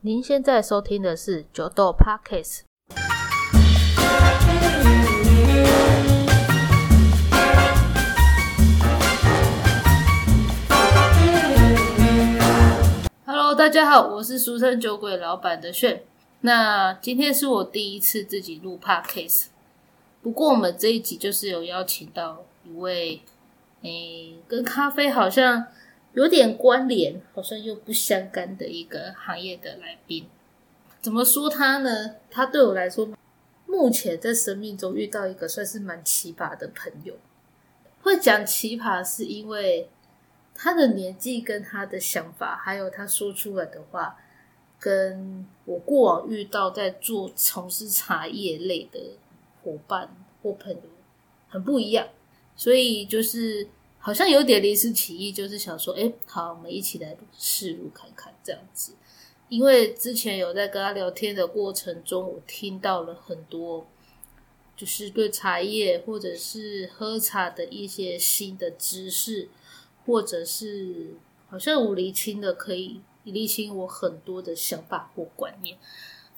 您现在收听的是九豆 Podcast。Hello，大家好，我是俗称酒鬼老板的炫。那今天是我第一次自己录 Podcast，不过我们这一集就是有邀请到一位，诶、跟咖啡好像有点关联，好像又不相干的一个行业的来宾。怎么说他呢？他对我来说，目前在生命中遇到一个算是蛮奇葩的朋友。会讲奇葩，是因为他的年纪跟他的想法，还有他说出来的话，跟我过往遇到在做从事茶叶类的伙伴或朋友很不一样，所以就是好像有点临时起意，就是想说，哎，好，我们一起来试录看看这样子。因为之前有在跟他聊天的过程中，我听到了很多，就是对茶叶或者是喝茶的一些新的知识，或者是好像我厘清的可以厘清我很多的想法或观念。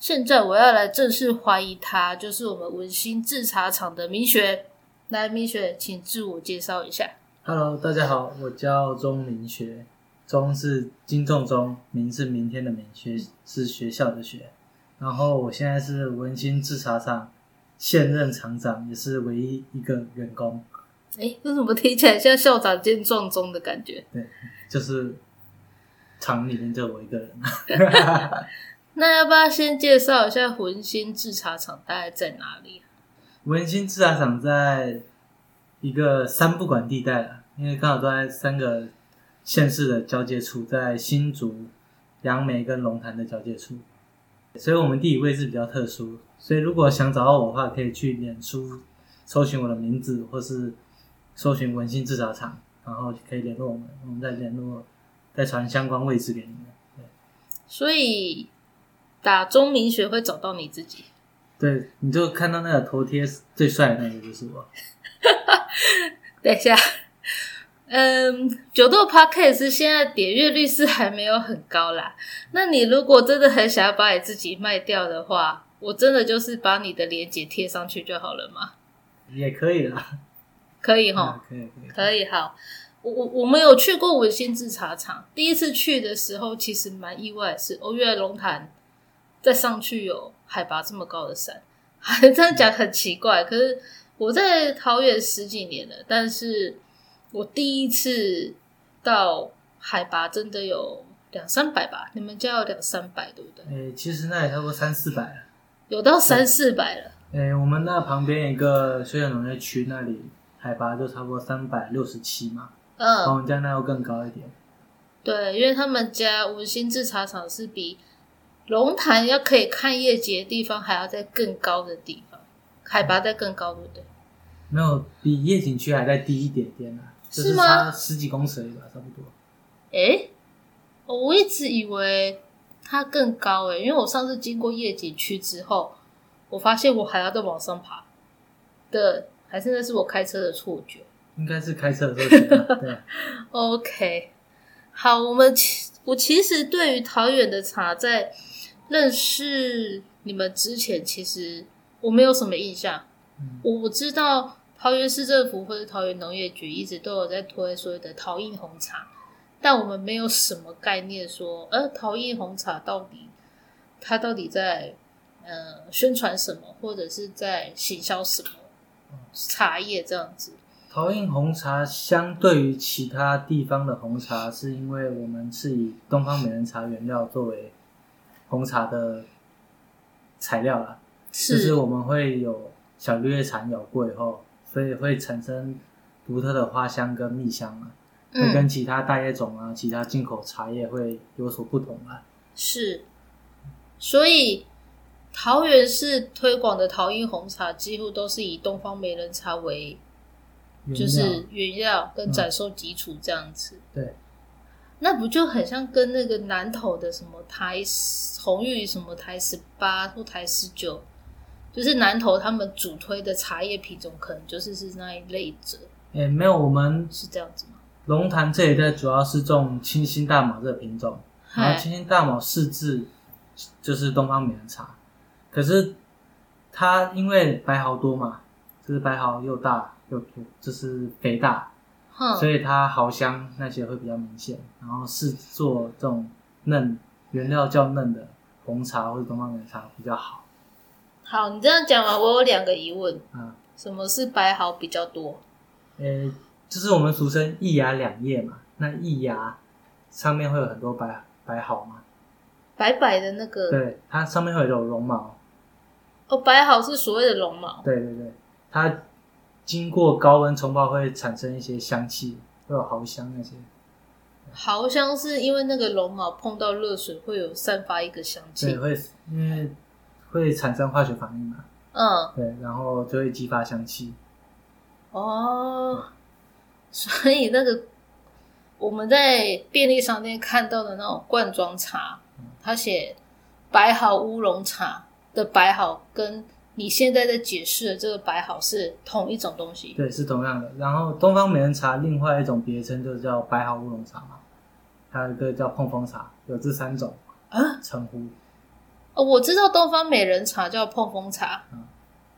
现在我要来正式怀疑他，就是我们文心制茶厂的明学。来，明学，请自我介绍一下。Hello，大家好，我叫钟明学，钟是金仲钟，明是明天的明，学是学校的学。然后我现在是文心制茶厂现任厂长，也是唯一一个员工，哎，为什么听起来像校长兼撞钟的感觉？对就是厂里面就我一个人。那要不要先介绍一下文心制茶厂大概在哪里？文心制茶厂在一个三不管地带了，因为刚好都在三个县市的交界处，在新竹、杨梅跟龙潭的交界处，所以我们地理位置比较特殊。所以如果想找到我的话，可以去脸书搜寻我的名字，或是搜寻文心制茶厂，然后可以联络我们，我们再联络，再传相关位置给你们。对所以打中明学会找到你自己。对，你就看到那个头贴最帅的那个就是我。等一下，嗯，九豆 Podcast 现在点阅率是还没有很高啦。那你如果真的很想要把你自己卖掉的话，我真的就是把你的链接贴上去就好了嘛？也可以啦，可以哈。嗯可以可以。可以，好。我我我们有去过文心制茶厂，第一次去的时候其实蛮意外是，哦，原来龙潭再上去有海拔这么高的山，这样讲很奇怪。可是我在桃园十几年了，但是我第一次到海拔真的有两三百吧？你们家有两三百对不对？诶、其实那也差不多三四百了。有到三四百了。诶、我们那旁边一个休闲农业区那里海拔就差不多三百六十七嘛，嗯，我们家那又更高一点。对，因为他们家文心制茶厂是比龙潭要可以看夜景的地方还要在更高的地方，海拔在更高，对不对？没有比夜景区还再低一点点啊，就是是吗差十几公尺吧，差不多。我一直以为它更高诶，因为我上次经过夜景区之后，我发现我还要再往上爬的，还是那是我开车的错觉。应该是开车的时候觉，OK，好，我们其我其实对于桃园的茶，在认识你们之前，其实我没有什么印象。嗯我我知道桃园市政府或者桃园农业局一直都有在推所谓的桃印红茶，但我们没有什么概念说，呃，桃印红茶到底它到底在呃宣传什么，或者是在行销什么茶叶这样子。桃印红茶相对于其他地方的红茶，是因为我们是以东方美人茶原料作为红茶的材料啦，就是我们会有小绿叶蝉咬过以后，所以会产生独特的花香跟蜜香嘛，会嗯跟其他大叶种啊、其他进口茶叶会有所不同啊。是，所以桃园市推广的桃印红茶几乎都是以东方美人茶为就是原料。跟展售基础这样子。对，那不就很像跟那个南投的什么台十红玉什么台十八或台十九，就是南投他们主推的茶叶品种，可能就是是那一类者，诶、没有，我们是这样子吗？龙潭这一带主要是种清新大卯这个品种，然后，清新大卯四制就是东方美人茶。可是它因为白毫多嘛，就是白毫又大又多，就是肥大，哼，所以它毫香那些会比较明显。然后是做这种嫩原料较嫩的红茶或者东方美人茶比较好。好，你这样讲完，我有两个疑问：嗯，什么是白毫比较多？呃，就是我们俗称一芽两叶嘛。那一芽上面会有很多白白毫嘛，白白的那个对，它上面会有绒毛。哦，白毫是所谓的绒毛。对对对，它经过高温冲泡会产生一些香气，会有毫香那些。毫香是因为那个绒毛碰到热水会有散发一个香对，气。会因为会产生化学反应嘛，嗯，对，然后就会激发香气。哦，所以那个我们在便利商店看到的那种罐装茶，它写白毫乌龙茶的白毫，跟你现在在解释的这个白毫是同一种东西。对，是同样的。然后东方美人茶另外一种别称就是叫白毫乌龙茶嘛，还有一个叫碰风茶，有这三种啊称呼。哦，我知道东方美人茶叫碰风茶，嗯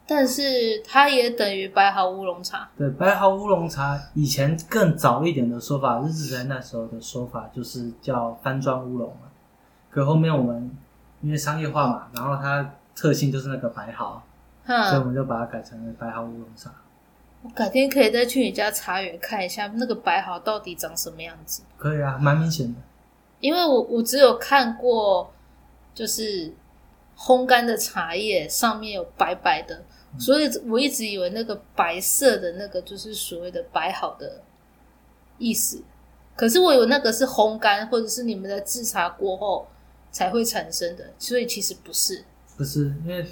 但是它也等于白毫乌龙茶。对，白毫乌龙茶以前更早一点的说法，日治时代那时候的说法就是叫翻装乌龙嘛。可后面我们因为商业化嘛，然后它特性就是那个白毫，所以我，们就把它改成了白毫乌龙茶。我改天可以再去你家茶园看一下那个白毫到底长什么样子。可以啊，蛮明显的。因为我我只有看过，就是烘干的茶叶上面有白白的，所以我一直以为那个白色的那个就是所谓的白好的意思。可是我以为那个是烘干，或者是你们在制茶过后才会产生的，所以其实不是，不是因为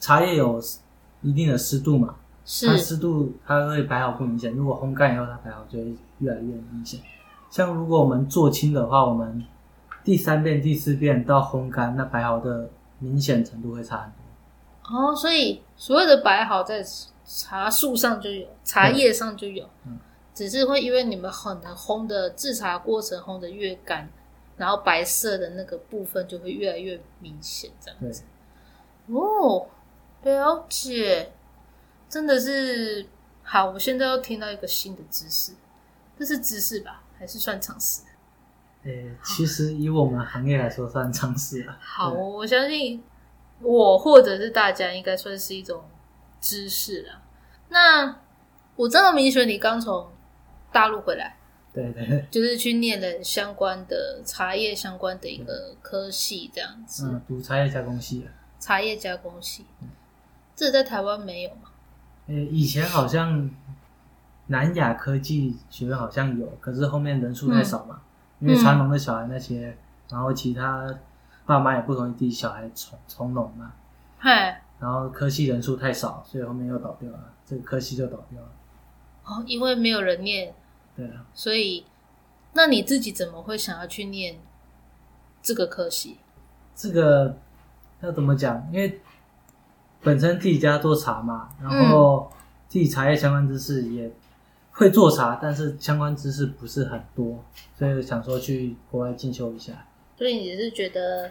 茶叶有一定的湿度嘛，是它湿度它会白毫不明显。如果烘干以后，它白毫就会越来越明显。像如果我们做青的话，我们第三遍、第四遍到烘干，那白毫的明显程度会差很多。哦，所以所谓的白毫在茶树上就有，茶叶上就有，嗯只是会因为你们很能烘的制茶过程烘的越干，然后白色的那个部分就会越来越明显，这样，子。哦，了解，真的是好。我现在又听到一个新的知识，这是知识吧，还是算常识？诶、其实以我们行业来说，算常识了。好，我相信我或者是大家应该算是一种知识了。那我知道明显你刚从大陆回来，对对对，就是去念了相关的茶叶相关的一个科系，这样子，嗯，读茶叶加工系啊。茶叶加工系。这在台湾没有嘛？诶、以前好像南亚科技学院好像有，可是后面人数太少嘛，因为传农的小孩那些，然后其他爸妈也不同意自己小孩从从农嘛，嗨，然后科系人数太少，所以后面又倒掉了，这个科系就倒掉了。哦，因为没有人念，对啊，所以那你自己怎么会想要去念这个科系？这个要怎么讲？因为本身自己家做茶嘛，然后自己茶叶相关知识也会做茶，但是相关知识不是很多，所以想说去国外进修一下。所以你是觉得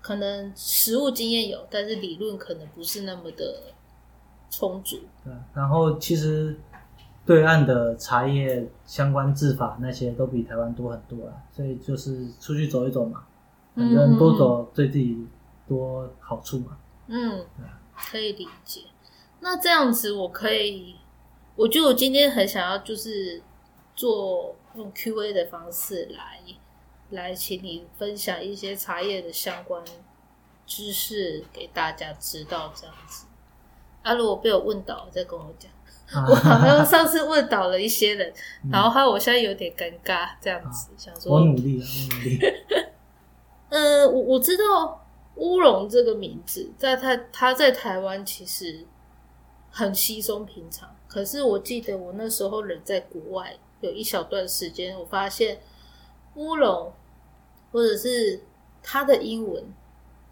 可能实务经验有，但是理论可能不是那么的充足。对啊，然后其实对岸的茶叶相关制法那些都比台湾多很多啊，所以就是出去走一走嘛，反正多走对自己多好处嘛。嗯，可以理解。那这样子，我可以，我觉得我今天很想要就是做用 Q&A 的方式来来，请你分享一些茶叶的相关知识给大家知道，这样子。啊，如果被我问倒，再跟我讲。我好像上次问倒了一些人，然后害我现在有点尴尬，这样子想说，我努力了，我努力。呃，我我知道乌龙这个名字，在台它在台湾其实很稀松平常。可是我记得我那时候人在国外，有一小段时间，我发现乌龙或者是它的英文，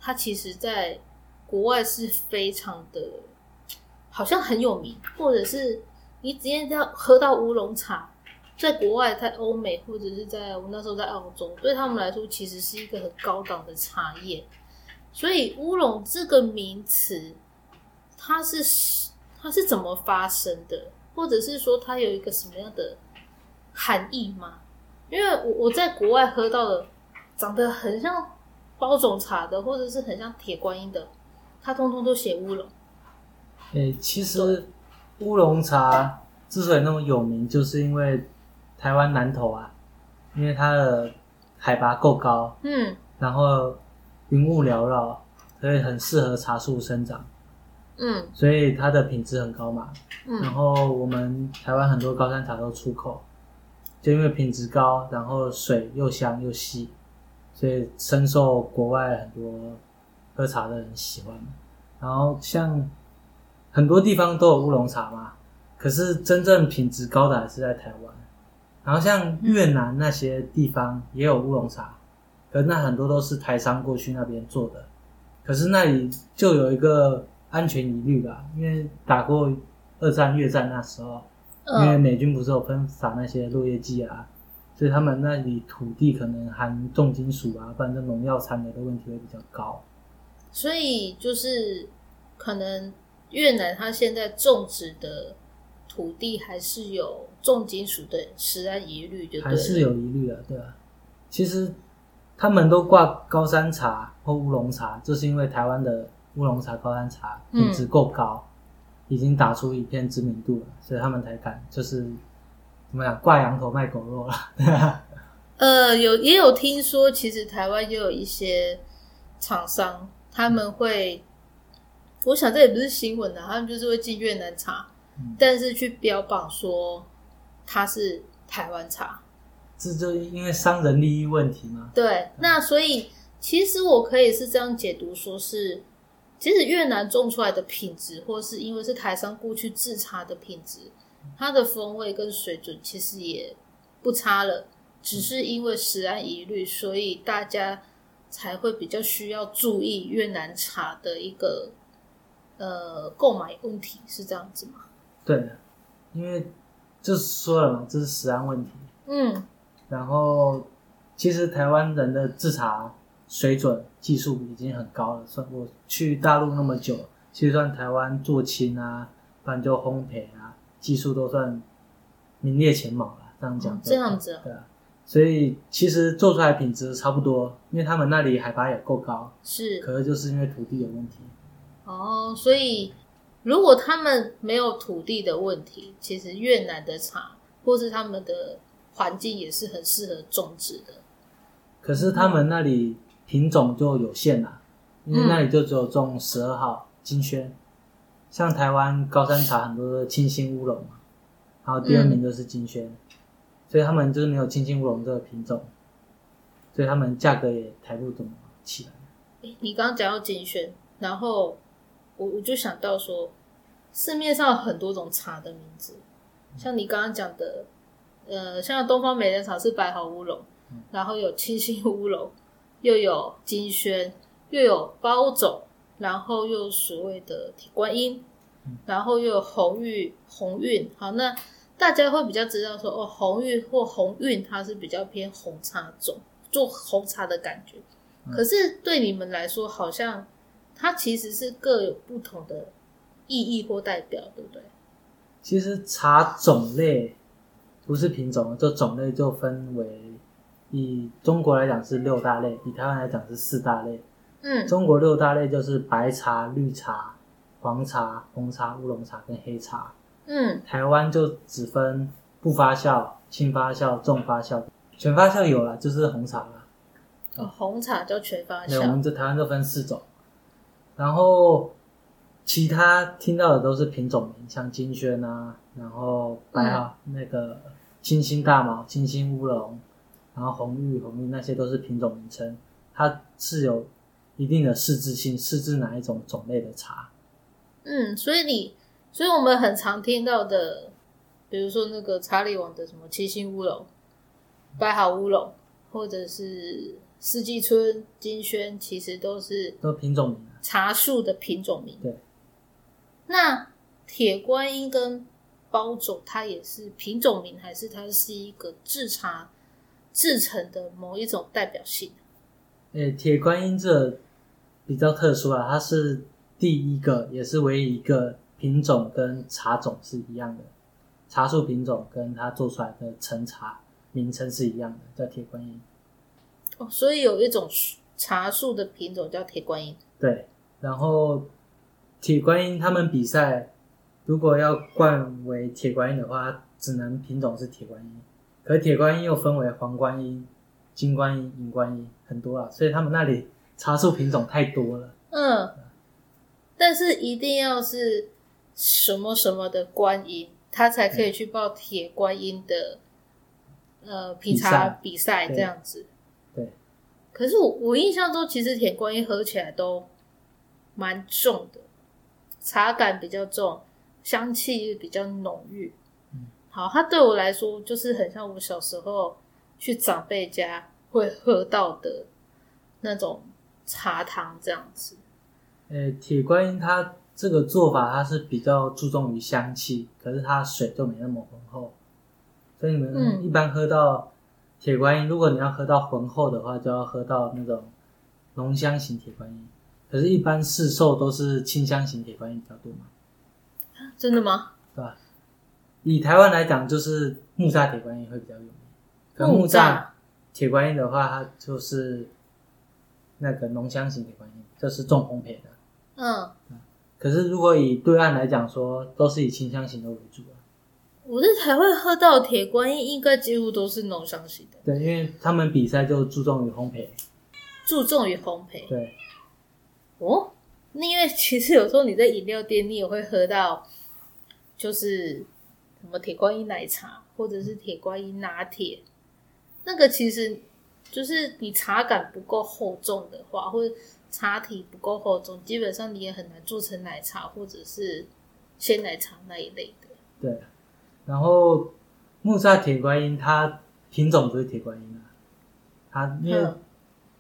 它其实在国外是非常的，好像很有名，或者是你今天要喝到乌龙茶，在国外，在欧美或者是在我那时候在澳洲，对他们来说其实是一个很高档的茶叶。所以乌龙这个名词，它是它是怎么发生的，或者是说它有一个什么样的含义吗？因为我我在国外喝到的长得很像包种茶的，或者是很像铁观音的，它通通都写乌龙。诶、其实乌龙茶之所以那么有名，就是因为台湾南投啊，因为它的海拔够高，嗯然后云雾缭绕，所以很适合茶树生长，嗯所以它的品质很高嘛。嗯然嗯后我们台湾很多高山茶都出口，就因为品质高，然后水又香又细，所以深受国外很多喝茶的人喜欢。然后像很多地方都有乌龙茶嘛，可是真正品质高的还是在台湾。然后像越南那些地方也有乌龙茶，可那很多都是台商过去那边做的，可是那里就有一个安全疑虑吧，因为打过二战、越战那时候，因为嗯美军不是有喷洒那些落叶剂啊，所以他们那里土地可能含重金属啊，不然这农药残留的问题会比较高。所以就是可能越南它现在种植的土地还是有重金属的食安疑虑，就对还是有疑虑的，对啊。其实他们都挂高山茶或乌龙茶，就是因为台湾的乌龙茶、高山茶品质够高，已经打出一片知名度了，所以他们才敢就是怎么讲挂羊头卖狗肉了，对啊。呃，有也有听说，其实台湾也有一些厂商，他们会，我想这也不是新闻啊，他们就是会进越南茶，嗯但是去标榜说它是台湾茶。这就因为商人利益问题嘛。对，那所以其实我可以是这样解读，说是其实越南种出来的品质，或是因为是台商过去制茶的品质，它的风味跟水准其实也不差了，只是因为食安疑虑，所以大家才会比较需要注意越南茶的一个呃购买问题，是这样子吗？对，因为就是说了嘛，这是食安问题。嗯然后，其实台湾人的制茶水准、技术已经很高了。算我去大陆那么久，其实算台湾做青啊，不然就烘焙啊，技术都算名列前茅了。这样讲、哦这样子啊对啊。所以其实做出来品质差不多，因为他们那里海拔也够高，是可是就是因为土地有问题。哦，所以如果他们没有土地的问题，其实越南的茶或是他们的环境也是很适合种植的。可是他们那里品种就有限啦，因为嗯那里就只有种十二号金萱，像台湾高山茶很多都是清新乌龙嘛，然后第二名就是金萱，所以他们就是没有清新乌龙这个品种，所以他们价格也抬不怎么起来。诶你刚刚讲到金萱，然后我我就想到说，市面上有很多种茶的名字，像你刚刚讲的，呃，像东方美人茶是白毫乌龙，然后有清新乌龙，又有金萱，又有包种，然后又所谓的铁观音，然后又有红玉、红韵。好，那大家会比较知道说，哦，红玉或红韵它是比较偏红茶种，做红茶的感觉。可是对你们来说，好像它其实是各有不同的意义或代表，对不对？其实茶种类不是品种，就种类就分为以中国来讲是六大类，以台湾来讲是四大类。嗯中国六大类就是白茶、绿茶、黄茶、红茶、乌龙茶跟黑茶。嗯台湾就只分不发酵、轻发酵、重发酵。全发酵有了，就是红茶了。哦，红茶就全发对，我们酵，这台湾就分四种，然后其他听到的都是品种名，像金萱啊，然后白毫、那个清新大毛、清新乌龙，然后红玉、红玉那些都是品种名称，它是有一定的适制性，适制哪一种种类的茶。嗯，所以你，所以我们很常听到的，比如说那个查理王的什么七星乌龙、白毫乌龙，或者是四季春、金萱，其实都是都品种名啊，茶树的品种名。对。那铁观音跟包种它也是品种名，还是它是一个制茶制成的某一种代表性？诶，铁观音这比较特殊啊，它是第一个也是唯一一个品种跟茶种是一样的，茶树品种跟它做出来的陈茶名称是一样的，叫铁观音。哦，所以有一种茶树的品种叫铁观音。对，然后铁观音他们比赛，如果要冠为铁观音的话，只能品种是铁观音。可铁观音又分为黄观音、金观音、银观音，很多啊，所以他们那里茶树品种太多了。嗯，但是一定要是什么什么的观音，他才可以去报铁观音的呃品茶比赛这样子。对。可是我我印象中，其实铁观音喝起来都蛮重的，茶感比较重，香气比较浓郁。嗯，好，它对我来说就是很像我小时候去长辈家会喝到的那种茶汤这样子。呃，铁观音它这个做法，它是比较注重于香气，可是它水就没那么浑厚，所以你们一般喝到铁观音，如果你要喝到浑厚的话，就要喝到那种浓香型铁观音。可是，一般市售都是清香型铁观音比较多嘛？真的吗？对吧？以台湾来讲，就是木栅铁观音会比较有名。木栅铁观音的话，它就是那个浓香型铁观音，这是重烘焙的。嗯，可是如果以对岸来讲，说都是以清香型的为主啊。我在台湾喝到铁观音，应该几乎都是浓香型的。对，因为他们比赛就注重于烘焙，注重于烘焙。对。哦，那因为其实有时候你在饮料店，你也会喝到，就是什么铁观音奶茶，或者是铁观音拿铁。那个其实就是你茶感不够厚重的话，或者。茶体不够厚重，基本上你也很难做成奶茶或者是鲜奶茶那一类的。对，然后木栅铁观音它品种不是铁观音啊，它因为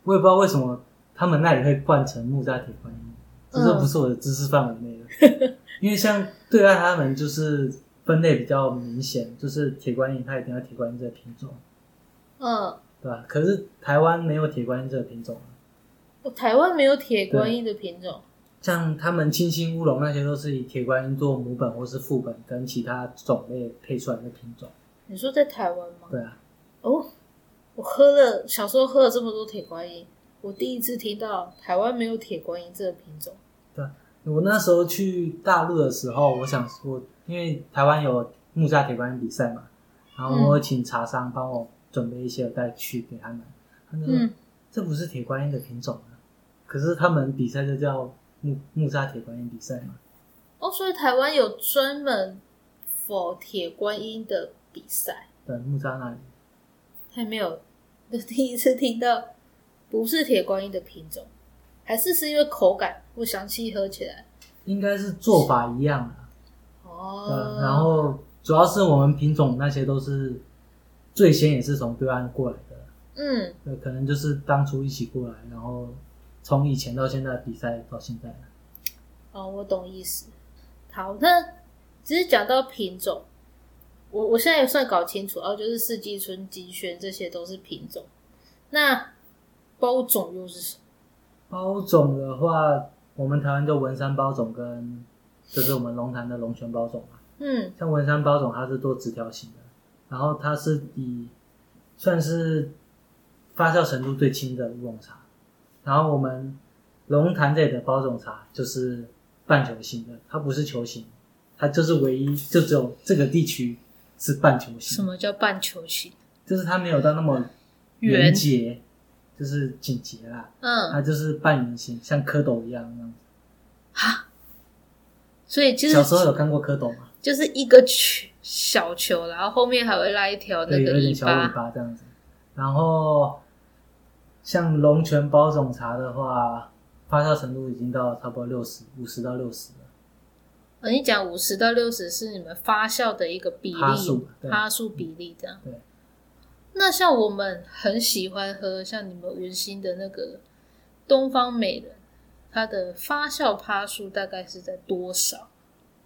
我也不知道为什么他们那里会灌成木栅铁观音，这都不是我的知识范围内的。因为像对岸他们就是分类比较明显，就是铁观音它一定要铁观音这个品种，嗯，对吧？可是台湾没有铁观音这个品种。台湾没有铁观音的品种，像他们清新乌龙那些都是以铁观音做母本或是副本，跟其他种类配出来的品种。你说在台湾吗？对啊。哦，我喝了小时候喝了这么多铁观音，我第一次听到台湾没有铁观音这个品种。对，我那时候去大陆的时候，我想说，因为台湾有木栅铁观音比赛嘛，然后我请茶商帮我准备一些带去给他们。嗯，这不是铁观音的品种啊。可是他们比赛就叫木木栅铁观音比赛嘛？哦，所以台湾有专门否铁观音的比赛。对，木栅那里。还没有，第一次听到不是铁观音的品种，还是是因为口感或香气喝起来？应该是做法一样啊。哦。然后主要是我们品种那些都是最先也是从对岸过来的。嗯。对，可能就是当初一起过来，然后。从以前到现在比赛到现在哦，我懂意思。好，那只是讲到品种，我我现在也算搞清楚哦，就是四季春、金萱这些都是品种。那包种又是什么？包种的话，我们台湾就文山包种跟就是我们龙潭的龙泉包种嘛。嗯，像文山包种，它是做直条型的，然后它是以算是发酵程度最轻的乌龙茶。然后我们龙潭这里的包种茶就是半球形的，它不是球形，它就是唯一就只有这个地区是半球形。什么叫半球形？就是它没有到那么圆结，就是紧结啦。嗯，它就是半圆形，像蝌蚪一样那样子。哈，所以就是小时候有看过蝌蚪吗？就是一个球小球，然后后面还会拉一条那个尾巴这样子，然后。像龙泉包种茶的话，发酵程度已经到差不多六十五十到六十了。呃，你讲五十到六十是你们发酵的一个比例，哈数比例这样。对。那像我们很喜欢喝像你们原心的那个东方美人，它的发酵趴数大概是在多少？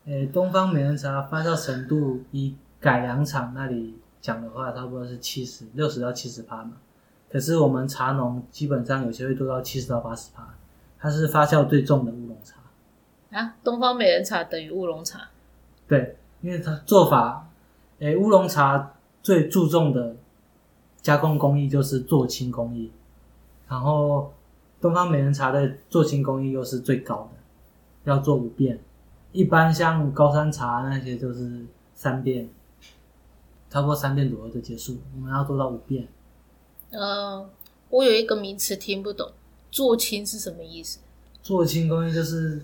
诶，东方美人茶发酵程度以改良厂那里讲的话，差不多是七十六十到七十趴嘛。可是我们茶农基本上有些会做到七十到八十趴，它是发酵最重的乌龙茶。啊，东方美人茶等于乌龙茶。对，因为它做法，诶，乌龙茶最注重的加工工艺就是做青工艺，然后东方美人茶的做青工艺又是最高的，要做五遍。一般像高山茶那些就是三遍，差不多三遍左右就结束。我们要做到五遍。嗯，我有一个名词听不懂，做青是什么意思？做青工艺就是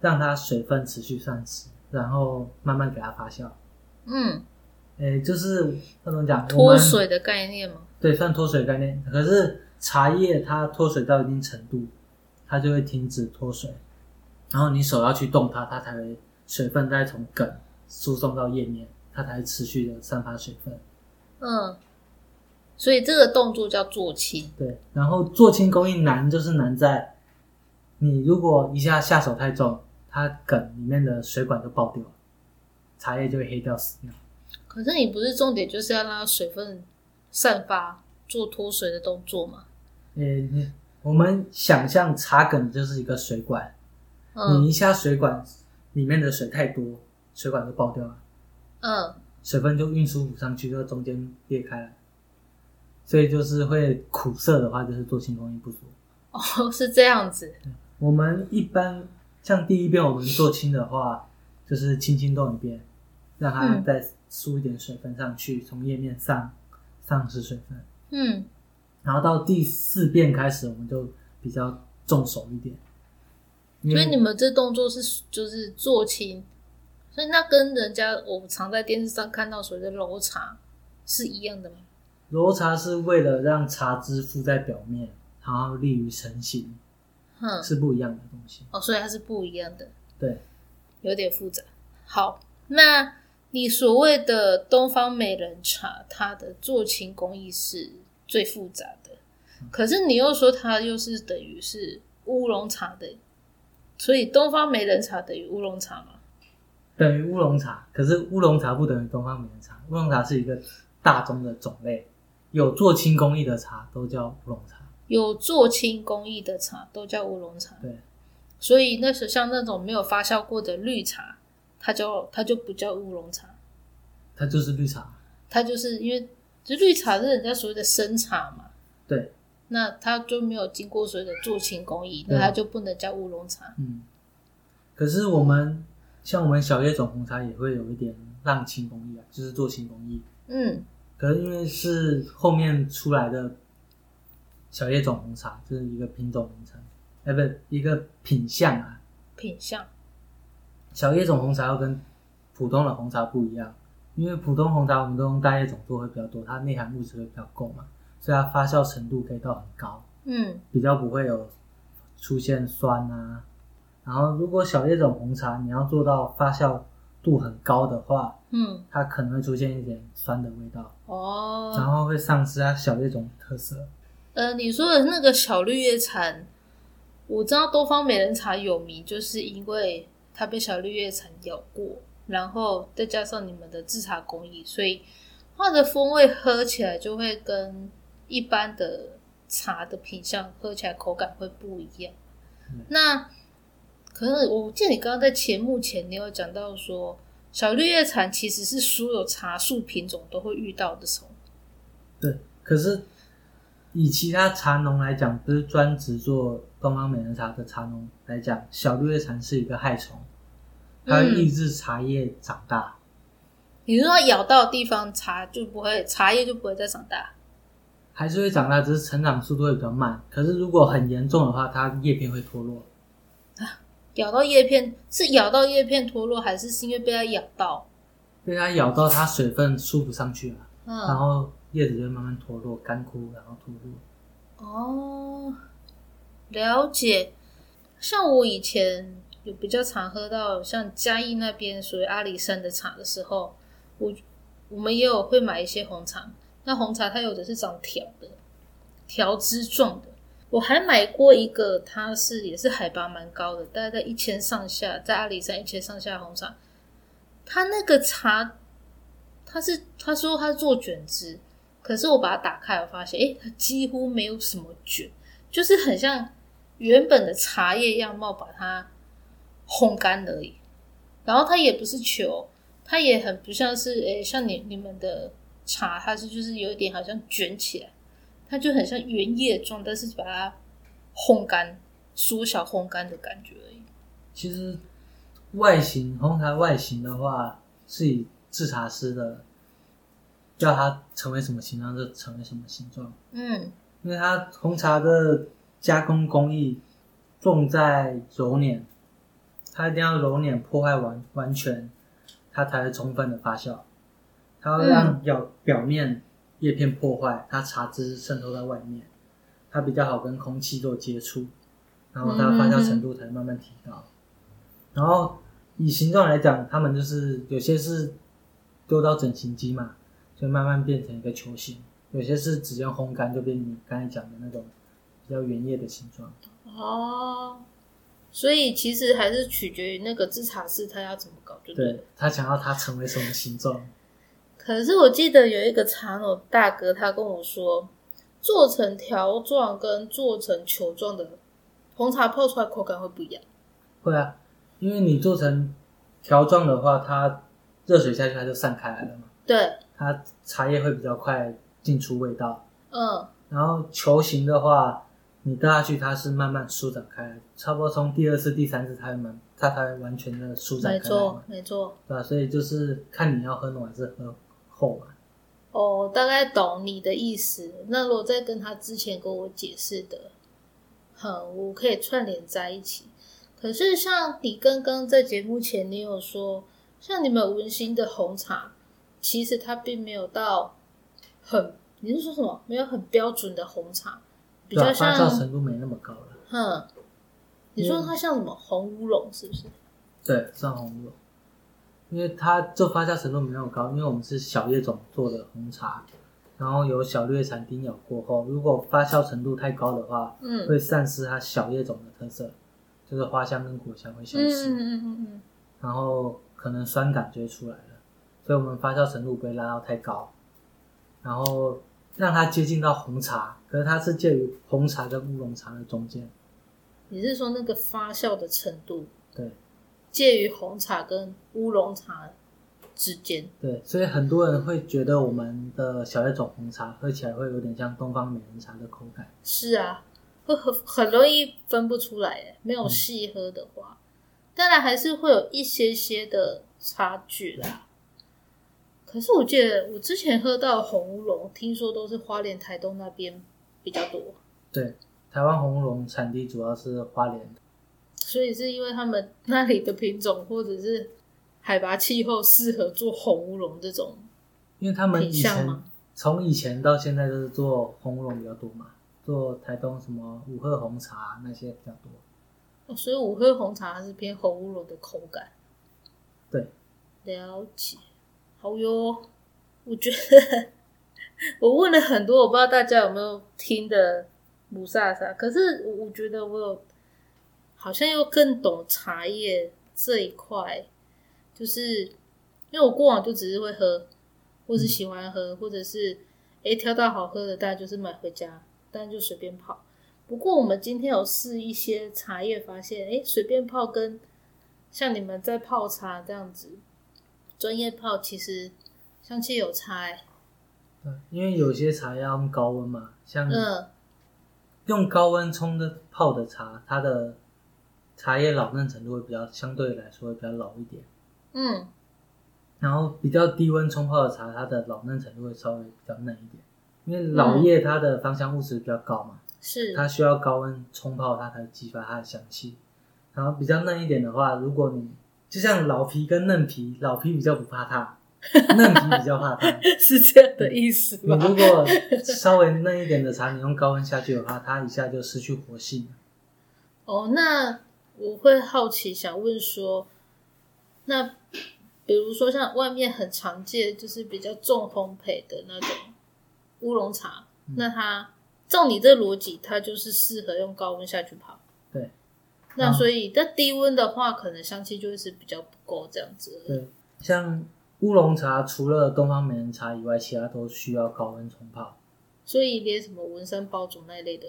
让它水分持续散失，然后慢慢给它发酵。嗯，诶，就是那种讲脱水的概念吗？对，算脱水概念。可是茶叶它脱水到一定程度，它就会停止脱水，然后你手要去动它，它才会水分再从梗输送到叶面，它才会持续的散发水分。嗯，所以这个动作叫做青。对，然后做青工艺难就是难在，你如果一下下手太重，它梗里面的水管就爆掉了，茶叶就会黑掉死掉。可是你不是重点就是要让它水分散发，做脱水的动作吗？我们想象茶梗就是一个水管，嗯你一下水管里面的水太多，水管就爆掉了。嗯，水分就运输不上去，就中间裂开了，所以就是会苦涩的话，就是做轻工艺不足。哦，是这样子。我们一般像第一遍我们做轻的话，就是轻轻动一遍，让它嗯再输一点水分上去，从叶面上丧失水分。嗯，然后到第四遍开始，我们就比较重手一点。所以你们这动作是就是做轻，所以那跟人家我常在电视上看到所谓的揉茶是一样的吗？揉茶是为了让茶汁附在表面，然后利于成型，哼，是不一样的东西。哦，所以它是不一样的，对，有点复杂。好，那你所谓的东方美人茶，它的做青工艺是最复杂的，可是你又说它又是等于是乌龙茶的，所以东方美人茶等于乌龙茶吗？等于乌龙茶，可是乌龙茶不等于东方美人茶。乌龙茶是一个大宗的种类，有做青工艺的茶都叫乌龙茶。有做青工艺的茶都叫乌龙茶，对，所以那是像那种没有发酵过的绿茶，它叫它就不叫乌龙茶，它就是绿茶。它就是因为就绿茶是人家所谓的生茶嘛，对，那它就没有经过所谓的做青工艺，那它就不能叫乌龙茶。嗯。可是我们像我们小叶种红茶也会有一点浪青工艺啊，就是做青工艺。嗯可是因为是后面出来的小叶种红茶，就是一个品种名称，哎，不，一个品相啊。品相小叶种红茶要跟普通的红茶不一样，因为普通红茶我们都用大叶种做会比较多，它内含物质会比较够嘛，所以它发酵程度可以到很高，嗯比较不会有出现酸啊。然后如果小叶种红茶你要做到发酵度很高的话，嗯它可能会出现一点酸的味道，哦，然后会丧失它小叶种的特色。呃，你说的那个小绿叶蝉，我知道东方美人茶有名，就是因为它被小绿叶蝉咬过，然后再加上你们的制茶工艺，所以它的风味喝起来就会跟一般的茶的品相喝起来口感会不一样。嗯那可是我记得你刚刚在前目前你有讲到说，小绿叶蝉其实是所有茶树品种都会遇到的虫。对，可是以其他茶农来讲，不是专职做东方美人茶的茶农来讲，小绿叶蝉是一个害虫，它抑制茶叶长大。你是说它咬到的地方茶就不会，茶叶就不会再长大？还是会长大，只是成长速度会比较慢。可是如果很严重的话，它叶片会脱落。咬到叶片是咬到叶片脱落，还是是因为被它咬到？被它咬到，它水分输不上去了，然嗯，后叶子就会慢慢脱落、干枯，然后脱落。哦，了解。像我以前有比较常喝到像嘉义那边属于阿里山的茶的时候，我我们也有会买一些红茶。那红茶它有的是长条的，条枝状的，我还买过一个，它是也是海拔蛮高的，大概在一千上下，在阿里山一千上下红茶。它那个茶，它是他说他做卷枝，可是我把它打开，我发现，哎，它几乎没有什么卷，就是很像原本的茶叶样貌，把它烘干而已。然后它也不是球，它也很不像是，哎，像你你们的茶，它是就是有一点好像卷起来。它就很像原叶状，但是把它烘干、缩小、烘干的感觉而已。其实外形红茶外形的话，是以制茶师的叫它成为什么形状就成为什么形状。嗯，因为它红茶的加工工艺重在揉捻，它一定要揉捻破坏完完全，它才会充分的发酵。它要让表表面。叶片破坏，它茶汁渗透在外面，它比较好跟空气做接触，然后它发酵程度才慢慢提高。然后以形状来讲，他们就是有些是丢到整形机嘛，所以慢慢变成一个球形；有些是直接烘干，就变你刚才讲的那种比较圆叶的形状。哦，所以其实还是取决于那个制茶师他要怎么搞，就对他想要它成为什么形状。可是我记得有一个茶农大哥，他跟我说，做成条状跟做成球状的红茶泡出来口感会不一样。会啊，因为你做成条状的话，它热水下去它就散开来了嘛。对，它茶叶会比较快进出味道。嗯。然后球形的话，你倒下去它是慢慢舒展开，差不多从第二次、第三次才慢，它才完全的舒展开没错，没错。对吧？所以就是看你要喝浓还是喝。厚嘛？哦，大概懂你的意思。那如果再跟他之前跟我解释的，嗯，我可以串联在一起。可是像你刚刚在节目前，你有说，像你们文心的红茶，其实它并没有到很，你是说什么？没有很标准的红茶，比较像发酵程度没那么高了。哼，你说它像什么红乌龙，是不是？对，像红乌龙。因为它就发酵程度没有高，因为我们是小叶种做的红茶，然后有小绿蝉叮咬过后，如果发酵程度太高的话，嗯，会丧失它小叶种的特色，就是花香跟果香会消失，嗯嗯嗯嗯，然后可能酸感就会出来了，所以我们发酵程度不会拉到太高，然后让它接近到红茶，可是它是介于红茶跟乌龙茶的中间。你是说那个发酵的程度？对。介于红茶跟乌龙茶之间，对，所以很多人会觉得我们的小叶种红茶喝起来会有点像东方美人茶的口感。是啊，会很很容易分不出来，诶，没有细喝的话，当然还是会有一些些的差距啦。可是我记得我之前喝到红乌龙，听说都是花莲、台东那边比较多。对，台湾红乌龙产地主要是花莲。所以是因为他们那里的品种，或者是海拔气候适合做红乌龙这种，因为他们以前从以前到现在都是做红乌龙比较多嘛，做台东什么五鹤红茶那些比较多。哦，所以五鹤红茶还是偏红乌龙的口感。对，了解。好哟，我觉得 我问了很多，我不知道大家有没有听的母萨萨，可是我觉得我有。好像又更懂茶叶这一块，就是因为我过往就只是会喝，或是喜欢喝，或者是诶挑到好喝的，大家就是买回家，当然就随便泡。不过我们今天有试一些茶叶，发现诶随便泡跟像你们在泡茶这样子专业泡，其实香气有差。对，因为有些茶要用高温嘛，像用高温冲的泡的茶，它的茶叶老嫩程度会比较相对来说会比较老一点，嗯，然后比较低温冲泡的茶，它的老嫩程度会稍微比较嫩一点，因为老叶它的芳香物质比较高嘛，是。它需要高温冲泡它才激发它的香气。然后比较嫩一点的话，如果你就像老皮跟嫩皮，老皮比较不怕烫，嫩皮比较怕烫，是这样的意思吗？你如果稍微嫩一点的茶，你用高温下去的话，它一下就失去活性。哦，那。我会好奇想问说，那比如说像外面很常见，就是比较重烘焙的那种乌龙茶，那它照你这逻辑，它就是适合用高温下去泡。对。那所以在低温的话，可能香气就会是比较不够这样子。对，像乌龙茶，除了东方美人茶以外，其他都需要高温冲泡。所以连什么文山包种那一类的，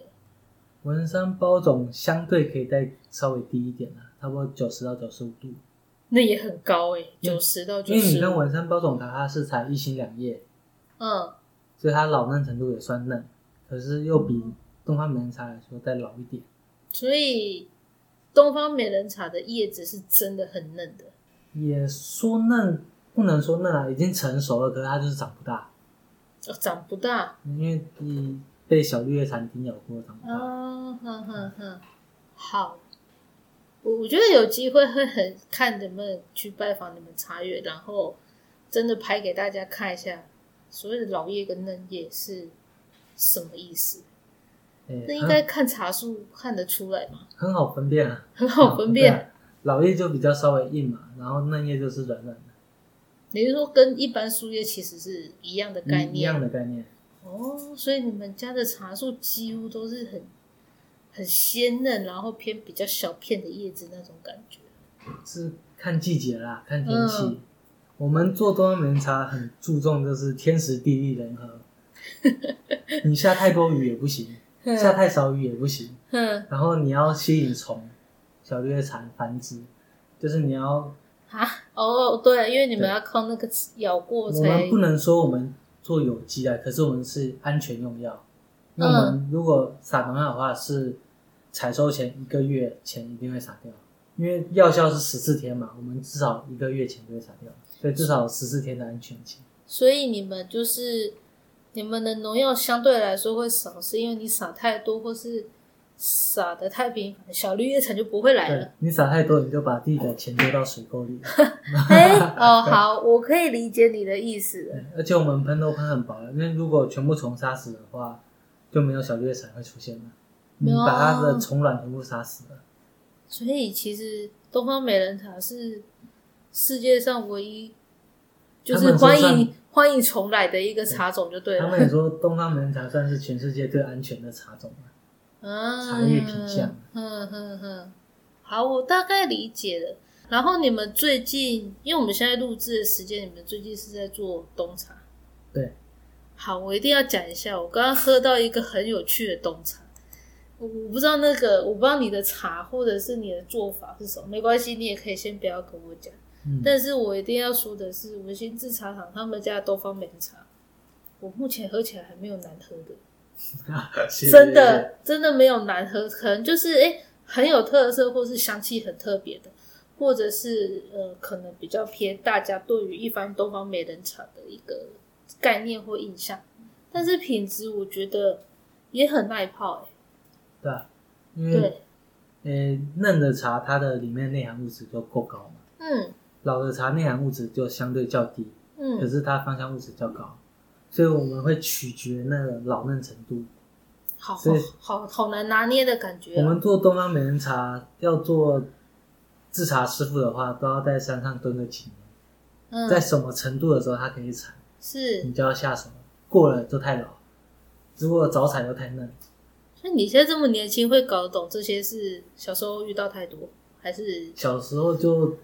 文山包种相对可以再稍微低一点啦，差不多九十到九十五度。那也很高哎，九十到九十。因为你看文山包种茶，它是才一心两叶，嗯，所以它老嫩程度也算嫩，可是又比东方美人茶来说再老一点。所以东方美人茶的叶子是真的很嫩的。也说嫩不能说嫩啊，已经成熟了，可是它就是长不大。哦，长不大，因为你被小绿叶蝉叮咬过，长不大。哦，哼哼哼，好。我我觉得有机会会很看能不能去拜访你们茶园，然后真的拍给大家看一下，所谓的老叶跟嫩叶是什么意思？那应该看茶树看得出来吗？很好分辨啊，很好分辨。老叶就比较稍微硬嘛，然后嫩叶就是软软的。你是说跟一般树叶其实是一样的概念？一样的概念。哦，所以你们家的茶树几乎都是很。很鲜嫩，然后偏比较小片的叶子那种感觉，是看季节啦，看天气。我们做多美人茶很注重就是天时地利人和，你下太多雨也不行，下太少雨也不行。嗯，然后你要吸引虫，小绿叶蝉繁殖，就是你要啊哦对，因为你们要靠那个咬过才。我们不能说我们做有机啊，可是我们是安全用药。那我们如果撒农药的话，是采收前一个月前一定会撒掉，因为药效是十四天嘛，我们至少一个月前就会撒掉，所以至少十四天的安全期。所以你们就是你们的农药相对来说会少，是因为你撒太多或是撒的太频繁，小绿叶蝉就不会来了。你撒太多，你就把地的钱丢到水沟里。哎哦，好，我可以理解你的意思。而且我们喷都喷很薄，因为如果全部虫杀死的话。就没有小绿叶蝉会出现了，你把它的虫卵全部杀死了。所以其实东方美人茶是世界上唯一就是欢迎欢迎重来的一个茶种，就对了。他们也说东方美人茶算是全世界最安全的茶种啊，茶叶品相。嗯哼哼，好，我大概理解了。然后你们最近，因为我们现在录制的时间，你们最近是在做冬茶，对。好，我一定要讲一下。我刚刚喝到一个很有趣的冬茶，我我不知道那个，我不知道你的茶或者是你的做法是什么，没关系，你也可以先不要跟我讲。但是我一定要说的是，文心制茶厂他们家的东方美人茶，我目前喝起来还没有难喝的，真的真的没有难喝，可能就是哎很有特色，或是香气很特别的，或者是呃可能比较偏大家对于一般东方美人茶的一个。概念或印象，但是品质我觉得也很耐泡哎。对啊，因为呃嫩的茶它的里面内含物质都够高嘛。嗯。老的茶内含物质就相对较低。嗯。可是它芳香物质较高，所以我们会取决那个老嫩程度。好，好好难拿捏的感觉。我们做东方美人茶要做制茶师傅的话，都要在山上蹲个几年。嗯。在什么程度的时候，它可以采？是你就要下手，过了就太老，如果早采又太嫩。所以你现在这么年轻，会搞得懂这些？是小时候遇到太多，还是小时候就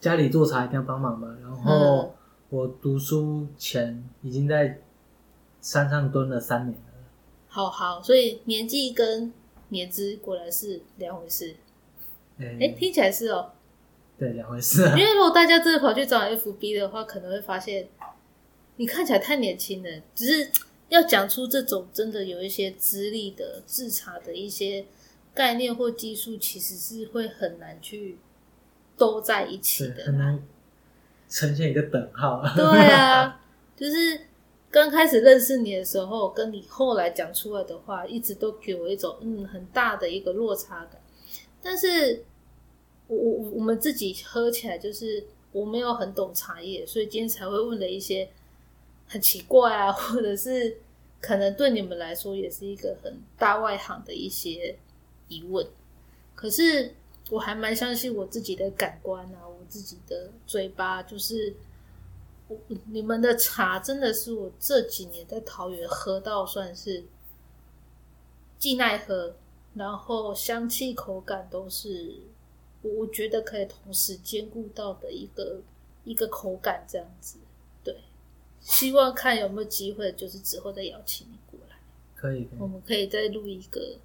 家里做茶一定要帮忙嘛？然后我读书前已经在山上蹲了三年了。好好，所以年纪跟年资果然是两回事。哎，听起来是哦。对，两回事。因为如果大家真的跑去找 FB 的话，可能会发现。你看起来太年轻了，只是要讲出这种真的有一些资历的制茶的一些概念或技术，其实是会很难去都在一起的，很难呈现一个等号。对啊，就是刚开始认识你的时候，跟你后来讲出来的话，一直都给我一种嗯很大的一个落差感。但是我我我们自己喝起来，就是我没有很懂茶叶，所以今天才会问了一些。很奇怪啊，或者是可能对你们来说也是一个很大外行的一些疑问。可是我还蛮相信我自己的感官啊，我自己的嘴巴，就是我你们的茶真的是我这几年在桃园喝到算是既耐喝，然后香气口感都是我我觉得可以同时兼顾到的一个一个口感这样子。对，希望看有没有机会，就是之后再邀请你过来，可以可以。我们可以再录一个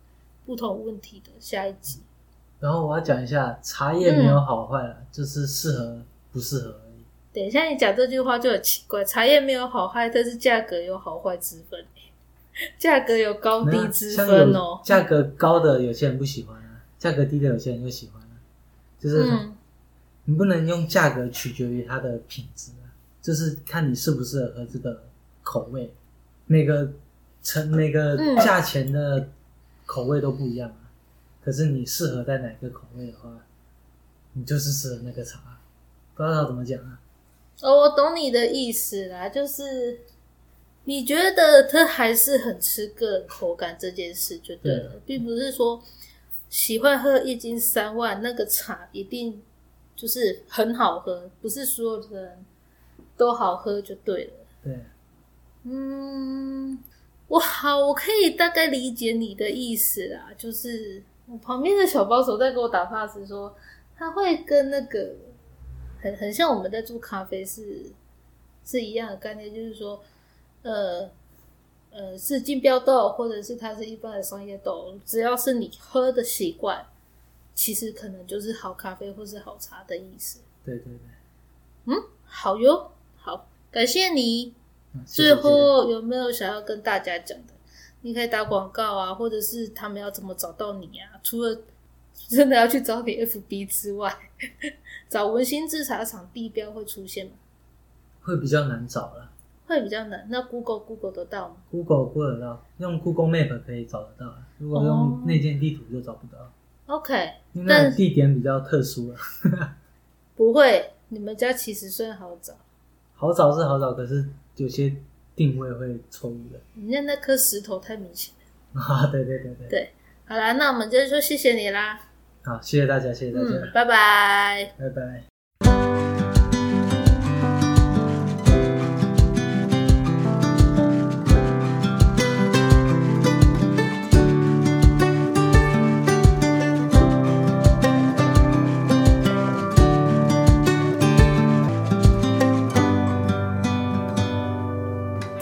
不同问题的下一集。然后我要讲一下，茶叶没有好坏了，就是适合不适合而已。等一下，你讲这句话就很奇怪。茶叶没有好坏，但是价格有好坏之分，价格有高低之分哦。价格高的有些人不喜欢啊，价格低的有些人又喜欢啊，就是嗯你不能用价格取决于它的品质啊，就是看你适不适合喝这个口味，每个成每个嗯价钱的口味都不一样啊。可是你适合在哪个口味的话，你就是适合那个茶，不知道怎么讲啊。哦，我懂你的意思啦，就是你觉得它还是很吃个人口感这件事就对了，对并不是说喜欢喝一斤三万那个茶一定就是很好喝，不是所有的人都好喝就对了。对，嗯，我好，我可以大概理解你的意思啦。就是我旁边的小帮手在给我打 pass 说，他会跟那个很很像我们在做咖啡是是一样的概念，就是说，呃呃，是竞标豆或者是它是一般的商业豆，只要是你喝的习惯，其实可能就是好咖啡或是好茶的意思。对对对。嗯好哟，好，感谢你。嗯谢谢最后有没有想要跟大家讲的？你可以打广告啊，或者是他们要怎么找到你啊？除了 真的要去找你 FB 之外，找文心制茶厂地标会出现吗？会比较难找了。会比较难。那 Google Google 得到吗？Google 估得到，用 Google Map 可以找得到啊。如果哦用内建地图就找不到，OK，因为那但地点比较特殊啊。不会。你们家其实算好找，好找是好找，可是有些定位会错误的。人家那颗石头太明显了。啊，对对对对。对，好啦，那我们今天说谢谢你啦，好，谢谢大家，谢谢大家，嗯，拜拜。拜拜。